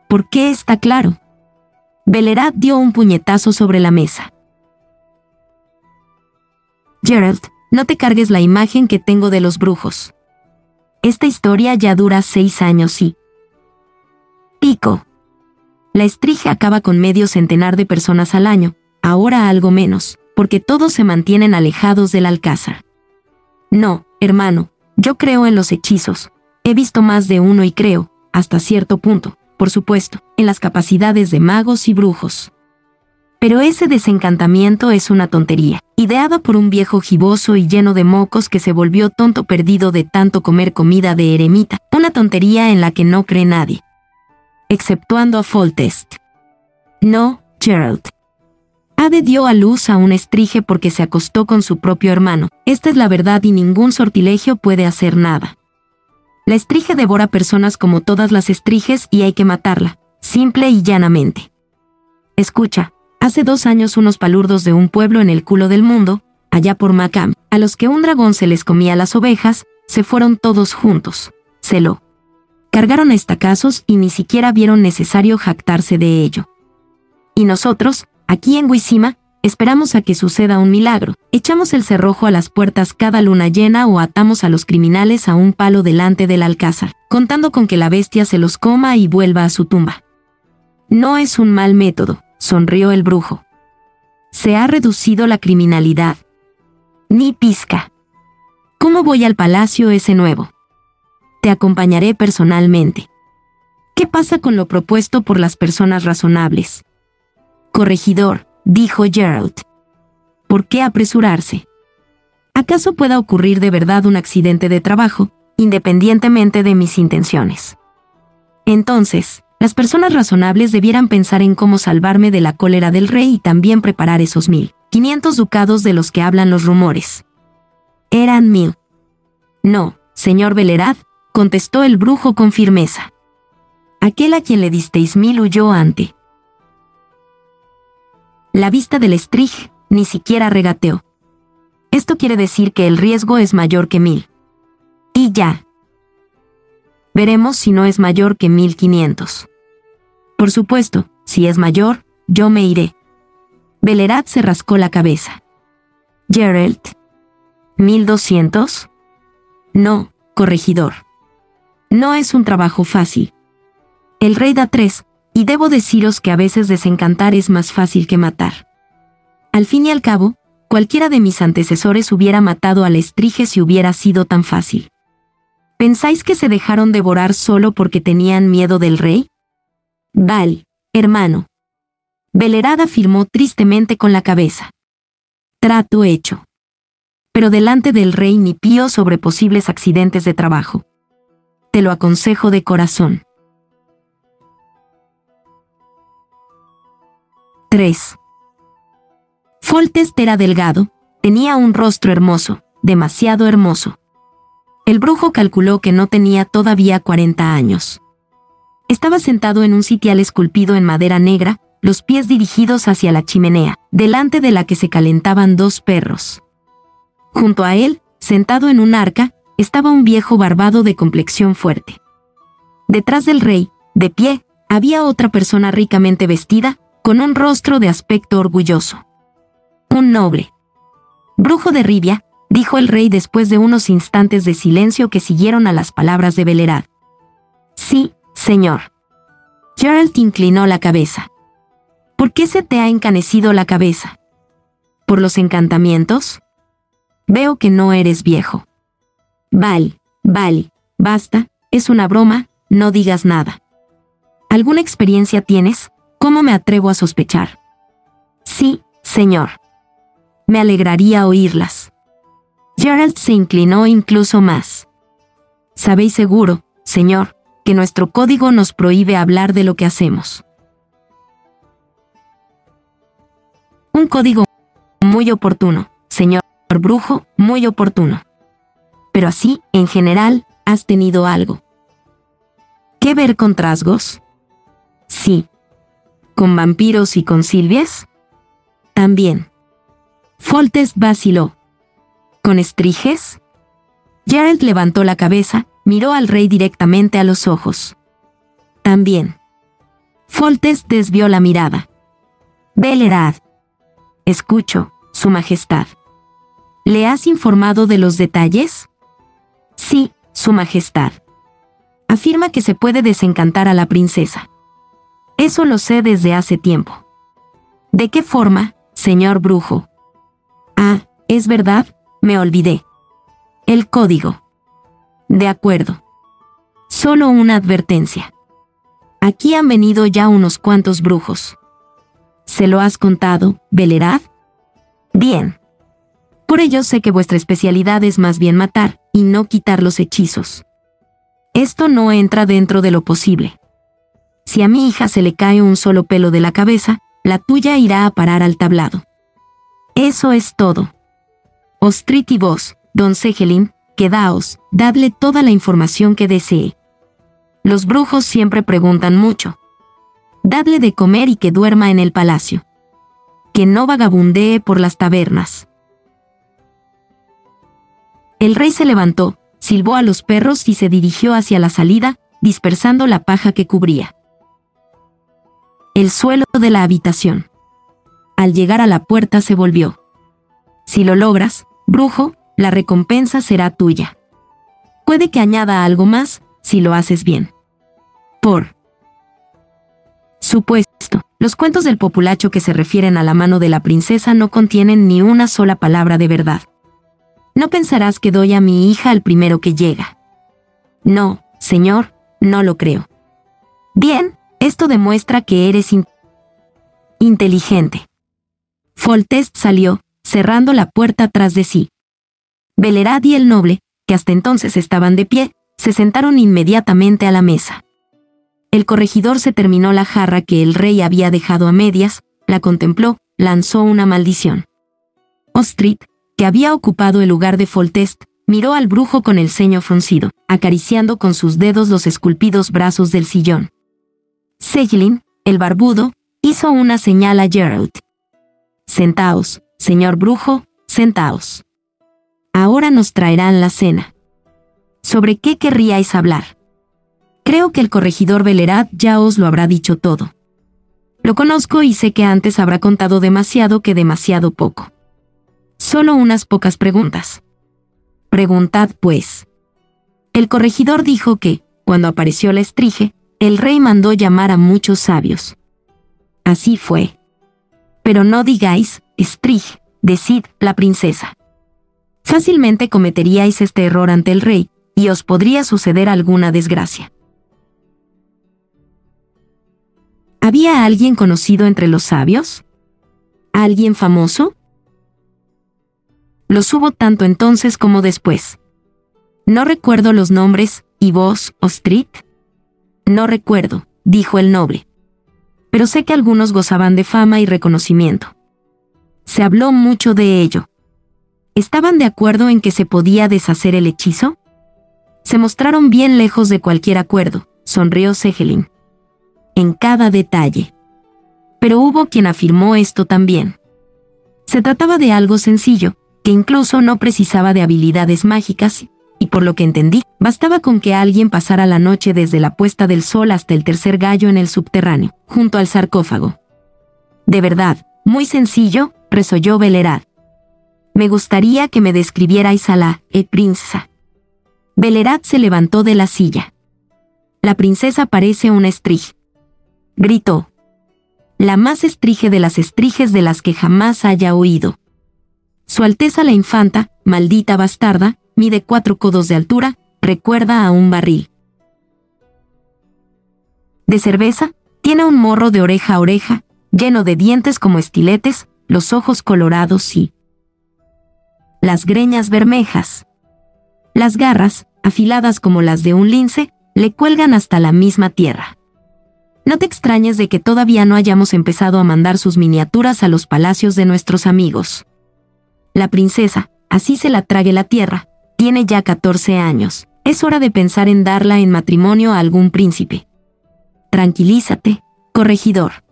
¿Por qué está claro? Belerad dio un puñetazo sobre la mesa. Gerald, no te cargues la imagen que tengo de los brujos. Esta historia ya dura seis años y... Pico. La estrige acaba con medio centenar de personas al año, ahora algo menos, porque todos se mantienen alejados del alcázar. No, hermano, yo creo en los hechizos. He visto más de uno y creo, hasta cierto punto, por supuesto, en las capacidades de magos y brujos. Pero ese desencantamiento es una tontería, ideada por un viejo giboso y lleno de mocos que se volvió tonto perdido de tanto comer comida de eremita, una tontería en la que no cree nadie. Exceptuando a Foltest. No, Gerald. Ade dio a luz a un estrige porque se acostó con su propio hermano. Esta es la verdad y ningún sortilegio puede hacer nada. La estrige devora personas como todas las estriges y hay que matarla, simple y llanamente. Escucha, hace dos años unos palurdos de un pueblo en el culo del mundo, allá por Macam, a los que un dragón se les comía las ovejas, se fueron todos juntos. Se lo cargaron estacazos y ni siquiera vieron necesario jactarse de ello. Y nosotros, aquí en Huizima, esperamos a que suceda un milagro. Echamos el cerrojo a las puertas cada luna llena o atamos a los criminales a un palo delante del alcázar, contando con que la bestia se los coma y vuelva a su tumba. No es un mal método, sonrió el brujo. Se ha reducido la criminalidad. Ni pizca. ¿Cómo voy al palacio ese nuevo? Te acompañaré personalmente. ¿Qué pasa con lo propuesto por las personas razonables? Corregidor, dijo Gerald. ¿Por qué apresurarse? ¿Acaso pueda ocurrir de verdad un accidente de trabajo, independientemente de mis intenciones? Entonces, las personas razonables debieran pensar en cómo salvarme de la cólera del rey y también preparar esos mil, quinientos ducados de los que hablan los rumores. Eran mil. No, señor Velerad, contestó el brujo con firmeza. Aquel a quien le disteis mil huyó ante la vista del Strich ni siquiera regateó. Esto quiere decir que el riesgo es mayor que mil. Y ya. Veremos si no es mayor que mil quinientos. Por supuesto, si es mayor, yo me iré. Belerat se rascó la cabeza. Gerald. ¿Mil doscientos? No, corregidor. No es un trabajo fácil. El rey da tres, y debo deciros que a veces desencantar es más fácil que matar. Al fin y al cabo, cualquiera de mis antecesores hubiera matado al estrige si hubiera sido tan fácil. ¿Pensáis que se dejaron devorar solo porque tenían miedo del rey? Val, hermano. Velerada afirmó tristemente con la cabeza. Trato hecho. Pero delante del rey ni pío sobre posibles accidentes de trabajo. Te lo aconsejo de corazón. 3. Foltest era delgado, tenía un rostro hermoso, demasiado hermoso. El brujo calculó que no tenía todavía 40 años. Estaba sentado en un sitial esculpido en madera negra, los pies dirigidos hacia la chimenea, delante de la que se calentaban dos perros. Junto a él, sentado en un arca, estaba un viejo barbado de complexión fuerte. Detrás del rey, de pie, había otra persona ricamente vestida, con un rostro de aspecto orgulloso. Un noble. Brujo de Rivia, dijo el rey después de unos instantes de silencio que siguieron a las palabras de Belerad. Sí, señor. Gerald inclinó la cabeza. ¿Por qué se te ha encanecido la cabeza? ¿Por los encantamientos? Veo que no eres viejo. Vale, vale, basta, es una broma, no digas nada. ¿Alguna experiencia tienes? ¿Cómo me atrevo a sospechar? Sí, señor. Me alegraría oírlas. Gerald se inclinó incluso más. Sabéis seguro, señor, que nuestro código nos prohíbe hablar de lo que hacemos. Un código muy oportuno, señor brujo, muy oportuno. Pero así, en general, has tenido algo. ¿Qué ver con trasgos? Sí, ¿Con vampiros y con silvias? También. Foltes vaciló. ¿Con estriges? Gerald levantó la cabeza, miró al rey directamente a los ojos. También. Foltes desvió la mirada. Belerad. Escucho, Su Majestad. ¿Le has informado de los detalles? Sí, Su Majestad. Afirma que se puede desencantar a la princesa. Eso lo sé desde hace tiempo. ¿De qué forma, señor brujo? Ah, es verdad, me olvidé. El código. De acuerdo. Solo una advertencia. Aquí han venido ya unos cuantos brujos. ¿Se lo has contado, Belerad? Bien. Por ello sé que vuestra especialidad es más bien matar y no quitar los hechizos. Esto no entra dentro de lo posible. Si a mi hija se le cae un solo pelo de la cabeza, la tuya irá a parar al tablado. Eso es todo. Ostrit y vos, don Segelin, quedaos, dadle toda la información que desee. Los brujos siempre preguntan mucho. Dadle de comer y que duerma en el palacio. Que no vagabundee por las tabernas. El rey se levantó, silbó a los perros y se dirigió hacia la salida, dispersando la paja que cubría el suelo de la habitación. Al llegar a la puerta se volvió. Si lo logras, brujo, la recompensa será tuya. Puede que añada algo más, si lo haces bien. Por supuesto, los cuentos del populacho que se refieren a la mano de la princesa no contienen ni una sola palabra de verdad. No pensarás que doy a mi hija al primero que llega. No, señor, no lo creo. Bien, esto demuestra que eres inteligente. Foltest salió, cerrando la puerta tras de sí. Belerad y el noble, que hasta entonces estaban de pie, se sentaron inmediatamente a la mesa. El corregidor se terminó la jarra que el rey había dejado a medias, la contempló, lanzó una maldición. Ostrit, que había ocupado el lugar de Foltest, miró al brujo con el ceño fruncido, acariciando con sus dedos los esculpidos brazos del sillón. Seglin, el barbudo, hizo una señal a Gerald. Sentaos, señor brujo, sentaos. Ahora nos traerán la cena. ¿Sobre qué querríais hablar? Creo que el corregidor Velerad ya os lo habrá dicho todo. Lo conozco y sé que antes habrá contado demasiado que demasiado poco. Solo unas pocas preguntas. Preguntad, pues. El corregidor dijo que, cuando apareció la estrige, el rey mandó llamar a muchos sabios. Así fue. Pero no digáis, estrige, decid, la princesa. Fácilmente cometeríais este error ante el rey, y os podría suceder alguna desgracia. ¿Había alguien conocido entre los sabios? ¿Alguien famoso? Los hubo tanto entonces como después. No recuerdo los nombres, ¿y vos, Ostrit? No recuerdo, dijo el noble. Pero sé que algunos gozaban de fama y reconocimiento. Se habló mucho de ello. ¿Estaban de acuerdo en que se podía deshacer el hechizo? Se mostraron bien lejos de cualquier acuerdo, sonrió Segelin. En cada detalle. Pero hubo quien afirmó esto también. Se trataba de algo sencillo, que incluso no precisaba de habilidades mágicas, y por lo que entendí, bastaba con que alguien pasara la noche desde la puesta del sol hasta el tercer gallo en el subterráneo, junto al sarcófago. De verdad, muy sencillo, resolló Velerad. Me gustaría que me describierais a la e princesa. Velerad se levantó de la silla. La princesa parece una estrige. Gritó. La más estrige de las estriges de las que jamás haya oído. Su Alteza la Infanta, maldita bastarda, mide cuatro codos de altura, recuerda a un barril. De cerveza, tiene un morro de oreja a oreja, lleno de dientes como estiletes, los ojos colorados y las greñas bermejas. Las garras, afiladas como las de un lince, le cuelgan hasta la misma tierra. No te extrañes de que todavía no hayamos empezado a mandar sus miniaturas a los palacios de nuestros amigos. La princesa, así se la trague la tierra, tiene ya 14 años. Es hora de pensar en darla en matrimonio a algún príncipe. Tranquilízate, corregidor.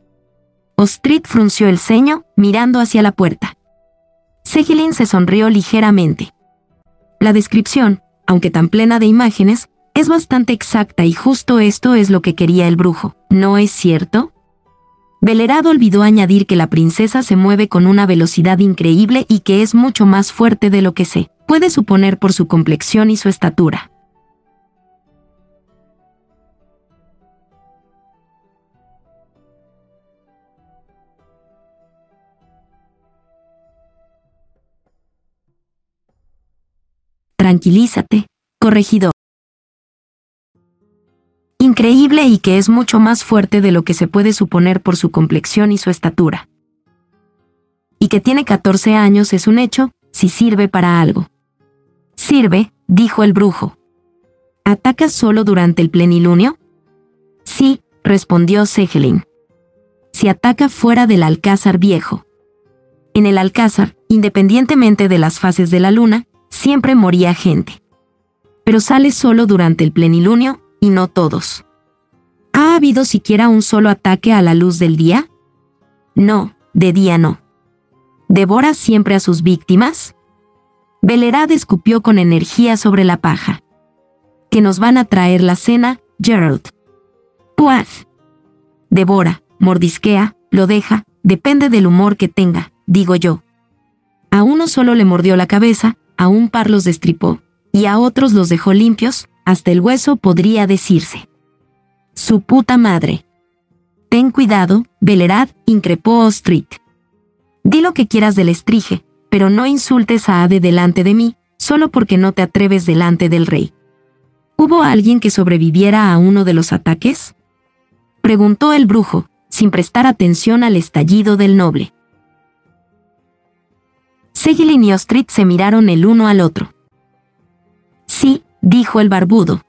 Ostrit frunció el ceño, mirando hacia la puerta. Segelin se sonrió ligeramente. La descripción, aunque tan plena de imágenes, es bastante exacta y justo esto es lo que quería el brujo, ¿no es cierto? Velerado olvidó añadir que la princesa se mueve con una velocidad increíble y que es mucho más fuerte de lo que se puede suponer por su complexión y su estatura. Tranquilízate, corregidor increíble y que es mucho más fuerte de lo que se puede suponer por su complexión y su estatura. Y que tiene 14 años es un hecho, si sirve para algo. Sirve, dijo el brujo. ¿Atacas solo durante el plenilunio? Sí, respondió Segelin. Si ataca fuera del alcázar viejo. En el alcázar, independientemente de las fases de la luna, siempre moría gente. Pero sale solo durante el plenilunio, y no todos. ¿Ha habido siquiera un solo ataque a la luz del día? No, de día no. ¿Devora siempre a sus víctimas? Belerad escupió con energía sobre la paja. Que nos van a traer la cena, Gerald. Puaz. Devora, mordisquea, lo deja, depende del humor que tenga, digo yo. A uno solo le mordió la cabeza, a un par los destripó, y a otros los dejó limpios, hasta el hueso podría decirse. Su puta madre. Ten cuidado, Belerad, increpó Street. Di lo que quieras del estrige, pero no insultes a Ade delante de mí, solo porque no te atreves delante del rey. ¿Hubo alguien que sobreviviera a uno de los ataques? Preguntó el brujo, sin prestar atención al estallido del noble. Segilin y Ostrit se miraron el uno al otro. Sí, dijo el barbudo.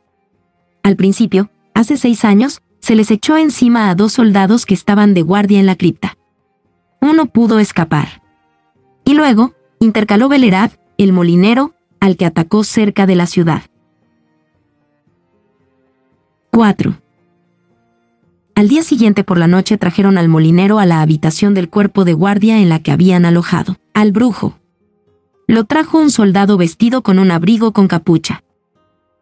Al principio, hace seis años, se les echó encima a dos soldados que estaban de guardia en la cripta. Uno pudo escapar. Y luego, intercaló Belerad, el molinero, al que atacó cerca de la ciudad. 4. Al día siguiente por la noche trajeron al molinero a la habitación del cuerpo de guardia en la que habían alojado, al brujo. Lo trajo un soldado vestido con un abrigo con capucha.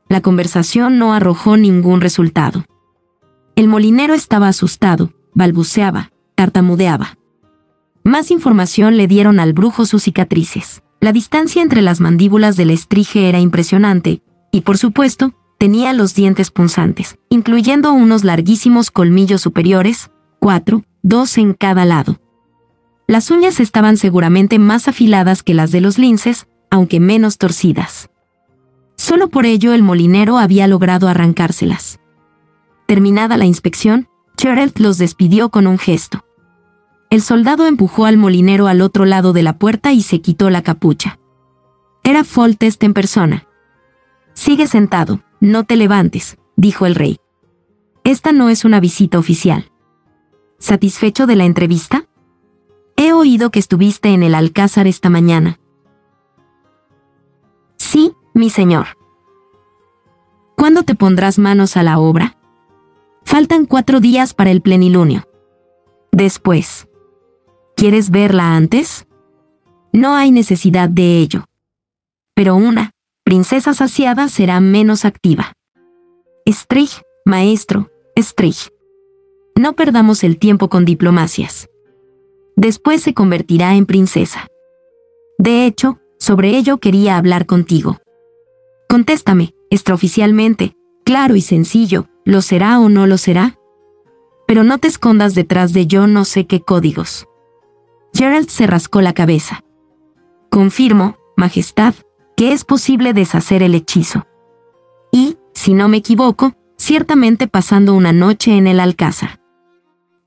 La conversación no arrojó ningún resultado. El molinero estaba asustado, balbuceaba, tartamudeaba. Más información le dieron al brujo sus cicatrices. La distancia entre las mandíbulas del estrige era impresionante, y por supuesto, tenía los dientes punzantes, incluyendo unos larguísimos colmillos superiores, cuatro, dos en cada lado. Las uñas estaban seguramente más afiladas que las de los linces, aunque menos torcidas. Solo por ello el molinero había logrado arrancárselas. Terminada la inspección, Gerald los despidió con un gesto. El soldado empujó al molinero al otro lado de la puerta y se quitó la capucha. Era Foltest en persona. Sigue sentado, no te levantes, dijo el rey. Esta no es una visita oficial. ¿Satisfecho de la entrevista? He oído que estuviste en el Alcázar esta mañana. Sí, mi señor. ¿Cuándo te pondrás manos a la obra? Faltan cuatro días para el plenilunio. Después. ¿Quieres verla antes? No hay necesidad de ello. Pero una, princesa saciada será menos activa. Strich, maestro, Strich. No perdamos el tiempo con diplomacias. Después se convertirá en princesa. De hecho, sobre ello quería hablar contigo. Contéstame, extraoficialmente, claro y sencillo, ¿Lo será o no lo será? Pero no te escondas detrás de yo no sé qué códigos. Gerald se rascó la cabeza. Confirmo, Majestad, que es posible deshacer el hechizo. Y, si no me equivoco, ciertamente pasando una noche en el alcázar.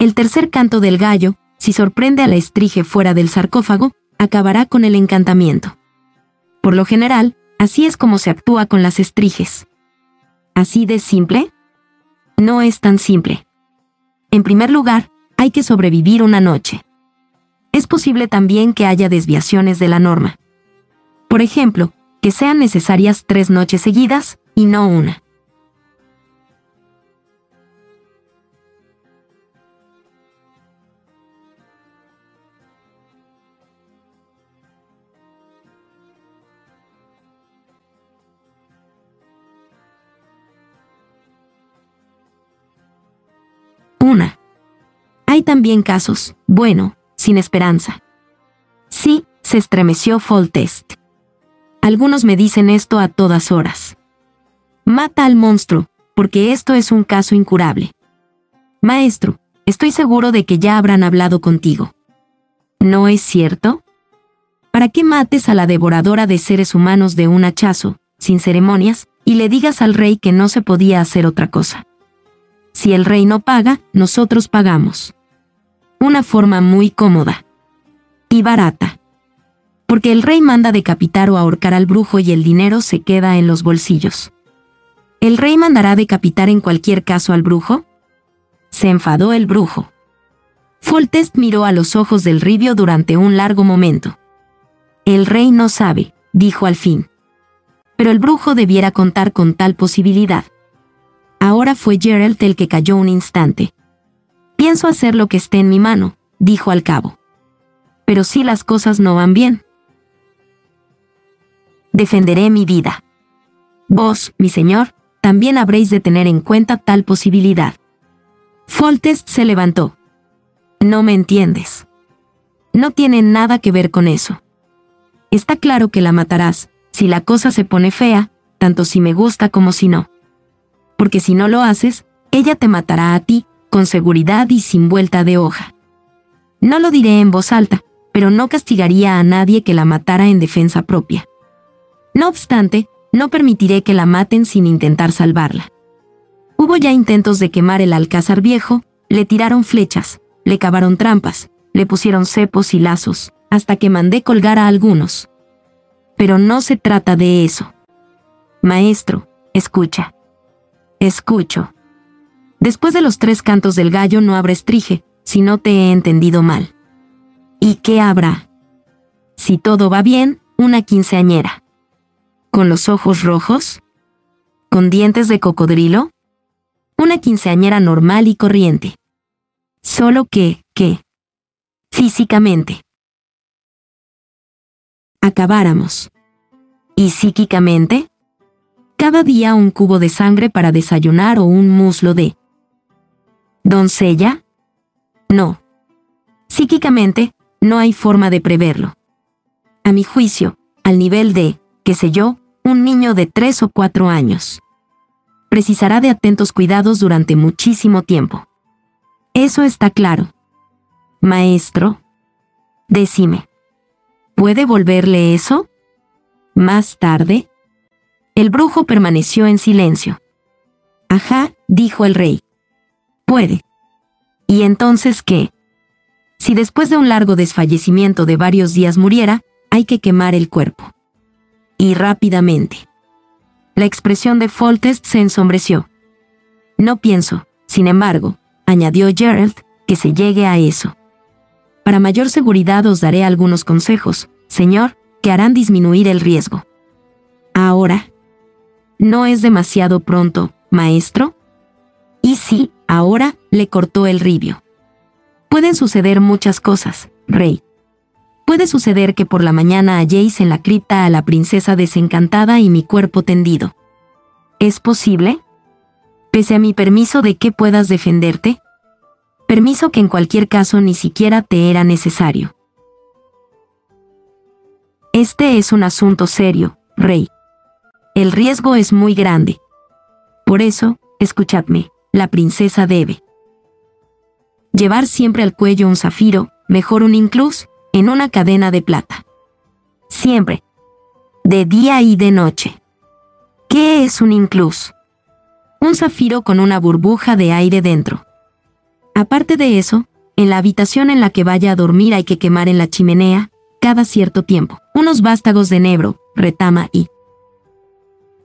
El tercer canto del gallo, si sorprende a la estrige fuera del sarcófago, acabará con el encantamiento. Por lo general, así es como se actúa con las estriges. ¿Así de simple? No es tan simple. En primer lugar, hay que sobrevivir una noche. Es posible también que haya desviaciones de la norma. Por ejemplo, que sean necesarias tres noches seguidas y no una. También casos, bueno, sin esperanza. Sí, se estremeció Foltest. Algunos me dicen esto a todas horas. Mata al monstruo, porque esto es un caso incurable. Maestro, estoy seguro de que ya habrán hablado contigo. ¿No es cierto? ¿Para qué mates a la devoradora de seres humanos de un hachazo, sin ceremonias, y le digas al rey que no se podía hacer otra cosa? Si el rey no paga, nosotros pagamos. Una forma muy cómoda. Y barata. Porque el rey manda decapitar o ahorcar al brujo y el dinero se queda en los bolsillos. ¿El rey mandará decapitar en cualquier caso al brujo? Se enfadó el brujo. Foltest miró a los ojos del ribio durante un largo momento. El rey no sabe, dijo al fin. Pero el brujo debiera contar con tal posibilidad. Ahora fue Gerald el que cayó un instante. Pienso hacer lo que esté en mi mano, dijo al cabo. Pero si las cosas no van bien. Defenderé mi vida. Vos, mi señor, también habréis de tener en cuenta tal posibilidad. Foltest se levantó. No me entiendes. No tiene nada que ver con eso. Está claro que la matarás, si la cosa se pone fea, tanto si me gusta como si no. Porque si no lo haces, ella te matará a ti, con seguridad y sin vuelta de hoja. No lo diré en voz alta, pero no castigaría a nadie que la matara en defensa propia. No obstante, no permitiré que la maten sin intentar salvarla. Hubo ya intentos de quemar el alcázar viejo, le tiraron flechas, le cavaron trampas, le pusieron cepos y lazos, hasta que mandé colgar a algunos. Pero no se trata de eso. Maestro, escucha. Escucho. Después de los tres cantos del gallo no habrá estrige, si no te he entendido mal. ¿Y qué habrá? Si todo va bien, una quinceañera. ¿Con los ojos rojos? ¿Con dientes de cocodrilo? Una quinceañera normal y corriente. Solo que, que, físicamente, acabáramos. ¿Y psíquicamente? Cada día un cubo de sangre para desayunar o un muslo de... ¿Doncella? No. Psíquicamente, no hay forma de preverlo. A mi juicio, al nivel de, qué sé yo, un niño de tres o cuatro años. Precisará de atentos cuidados durante muchísimo tiempo. Eso está claro. Maestro, decime, ¿puede volverle eso? Más tarde, el brujo permaneció en silencio. Ajá, dijo el rey. Puede. ¿Y entonces qué? Si después de un largo desfallecimiento de varios días muriera, hay que quemar el cuerpo. Y rápidamente. La expresión de Foltest se ensombreció. No pienso, sin embargo, añadió Gerald, que se llegue a eso. Para mayor seguridad os daré algunos consejos, señor, que harán disminuir el riesgo. Ahora. ¿No es demasiado pronto, maestro? Y sí, ahora, le cortó el ribio. Pueden suceder muchas cosas, rey. Puede suceder que por la mañana halléis en la cripta a la princesa desencantada y mi cuerpo tendido. ¿Es posible? pese a mi permiso de que puedas defenderte? Permiso que en cualquier caso ni siquiera te era necesario. Este es un asunto serio, rey. El riesgo es muy grande. Por eso, escuchadme, la princesa debe llevar siempre al cuello un zafiro, mejor un inclus, en una cadena de plata. Siempre. De día y de noche. ¿Qué es un inclus? un zafiro con una burbuja de aire dentro. Aparte de eso, en la habitación en la que vaya a dormir hay que quemar en la chimenea, cada cierto tiempo, unos vástagos de nebro, retama y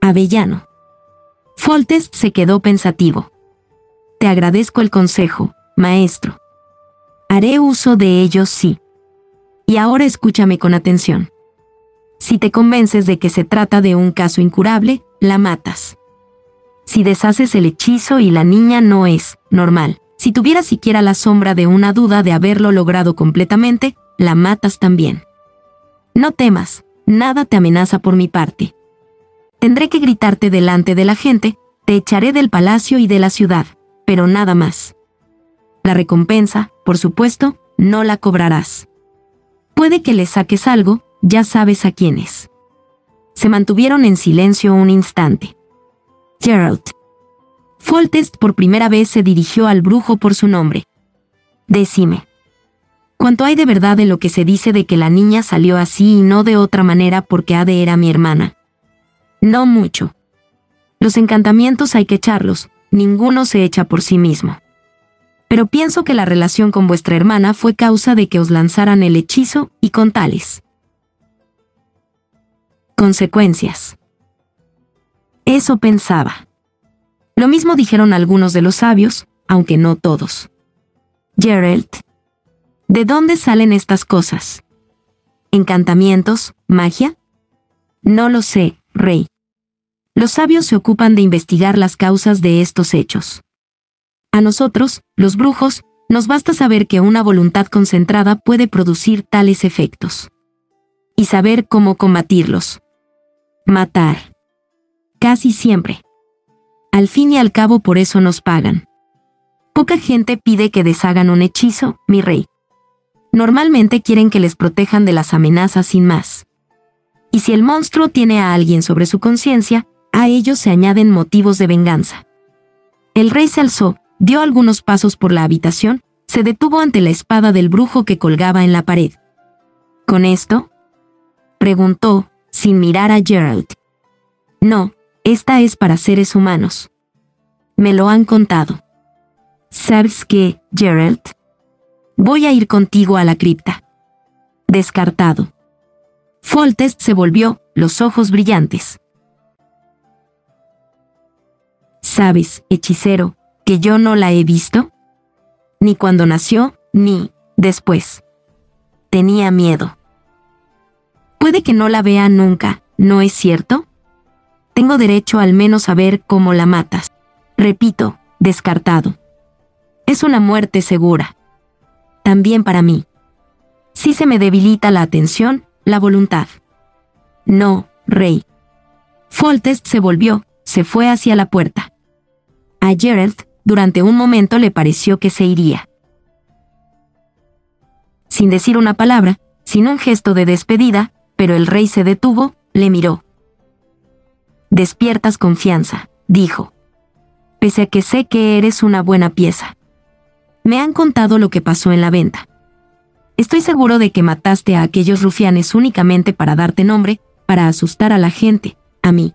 avellano. Foltest se quedó pensativo. Te agradezco el consejo, maestro. Haré uso de ellos sí. Y ahora escúchame con atención. Si te convences de que se trata de un caso incurable, la matas si deshaces el hechizo y la niña no es normal. Si tuviera siquiera la sombra de una duda de haberlo logrado completamente, la matas también. No temas, nada te amenaza por mi parte. Tendré que gritarte delante de la gente, te echaré del palacio y de la ciudad, pero nada más. La recompensa, por supuesto, no la cobrarás. Puede que le saques algo, ya sabes a quién es. Se mantuvieron en silencio un instante. Gerald. Foltest por primera vez se dirigió al brujo por su nombre. Decime. ¿Cuánto hay de verdad en lo que se dice de que la niña salió así y no de otra manera porque Ade era mi hermana? No mucho. Los encantamientos hay que echarlos, ninguno se echa por sí mismo. Pero pienso que la relación con vuestra hermana fue causa de que os lanzaran el hechizo y con tales consecuencias. Eso pensaba. Lo mismo dijeron algunos de los sabios, aunque no todos. Gerald, ¿De dónde salen estas cosas? ¿Encantamientos? ¿Magia? No lo sé, rey. Los sabios se ocupan de investigar las causas de estos hechos. A nosotros, los brujos, nos basta saber que una voluntad concentrada puede producir tales efectos. Y saber cómo combatirlos. Matar. Casi siempre. Al fin y al cabo por eso nos pagan. Poca gente pide que deshagan un hechizo, mi rey. Normalmente quieren que les protejan de las amenazas sin más. Y si el monstruo tiene a alguien sobre su conciencia, a ellos se añaden motivos de venganza. El rey se alzó, dio algunos pasos por la habitación, se detuvo ante la espada del brujo que colgaba en la pared. ¿Con esto? preguntó, sin mirar a Gerald. No, esta es para seres humanos. Me lo han contado. ¿Sabes qué, Gerald? Voy a ir contigo a la cripta. Descartado. Foltest se volvió, los ojos brillantes. ¿Sabes, hechicero, que yo no la he visto? Ni cuando nació, ni después. Tenía miedo. Puede que no la vea nunca, ¿no es cierto? Tengo derecho al menos a ver cómo la matas. Repito, descartado. Es una muerte segura. También para mí. Si se me debilita la atención, la voluntad. No, rey. Foltest se volvió, se fue hacia la puerta. A Gerald, durante un momento le pareció que se iría. Sin decir una palabra, sin un gesto de despedida, pero el rey se detuvo, le miró. Despiertas confianza, dijo. Pese a que sé que eres una buena pieza. Me han contado lo que pasó en la venta. Estoy seguro de que mataste a aquellos rufianes únicamente para darte nombre, para asustar a la gente, a mí.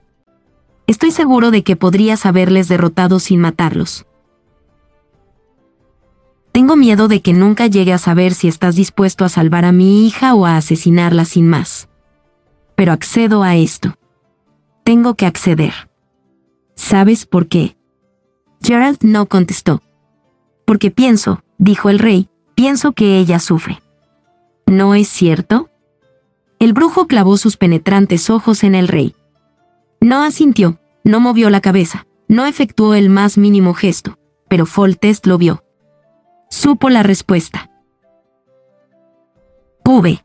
Estoy seguro de que podrías haberles derrotado sin matarlos. Tengo miedo de que nunca llegue a saber si estás dispuesto a salvar a mi hija o a asesinarla sin más. Pero accedo a esto. Tengo que acceder. ¿Sabes por qué? Gerald no contestó. Porque pienso, dijo el rey, pienso que ella sufre. ¿No es cierto? El brujo clavó sus penetrantes ojos en el rey. No asintió, no movió la cabeza, no efectuó el más mínimo gesto, pero Foltest lo vio. Supo la respuesta. Pube.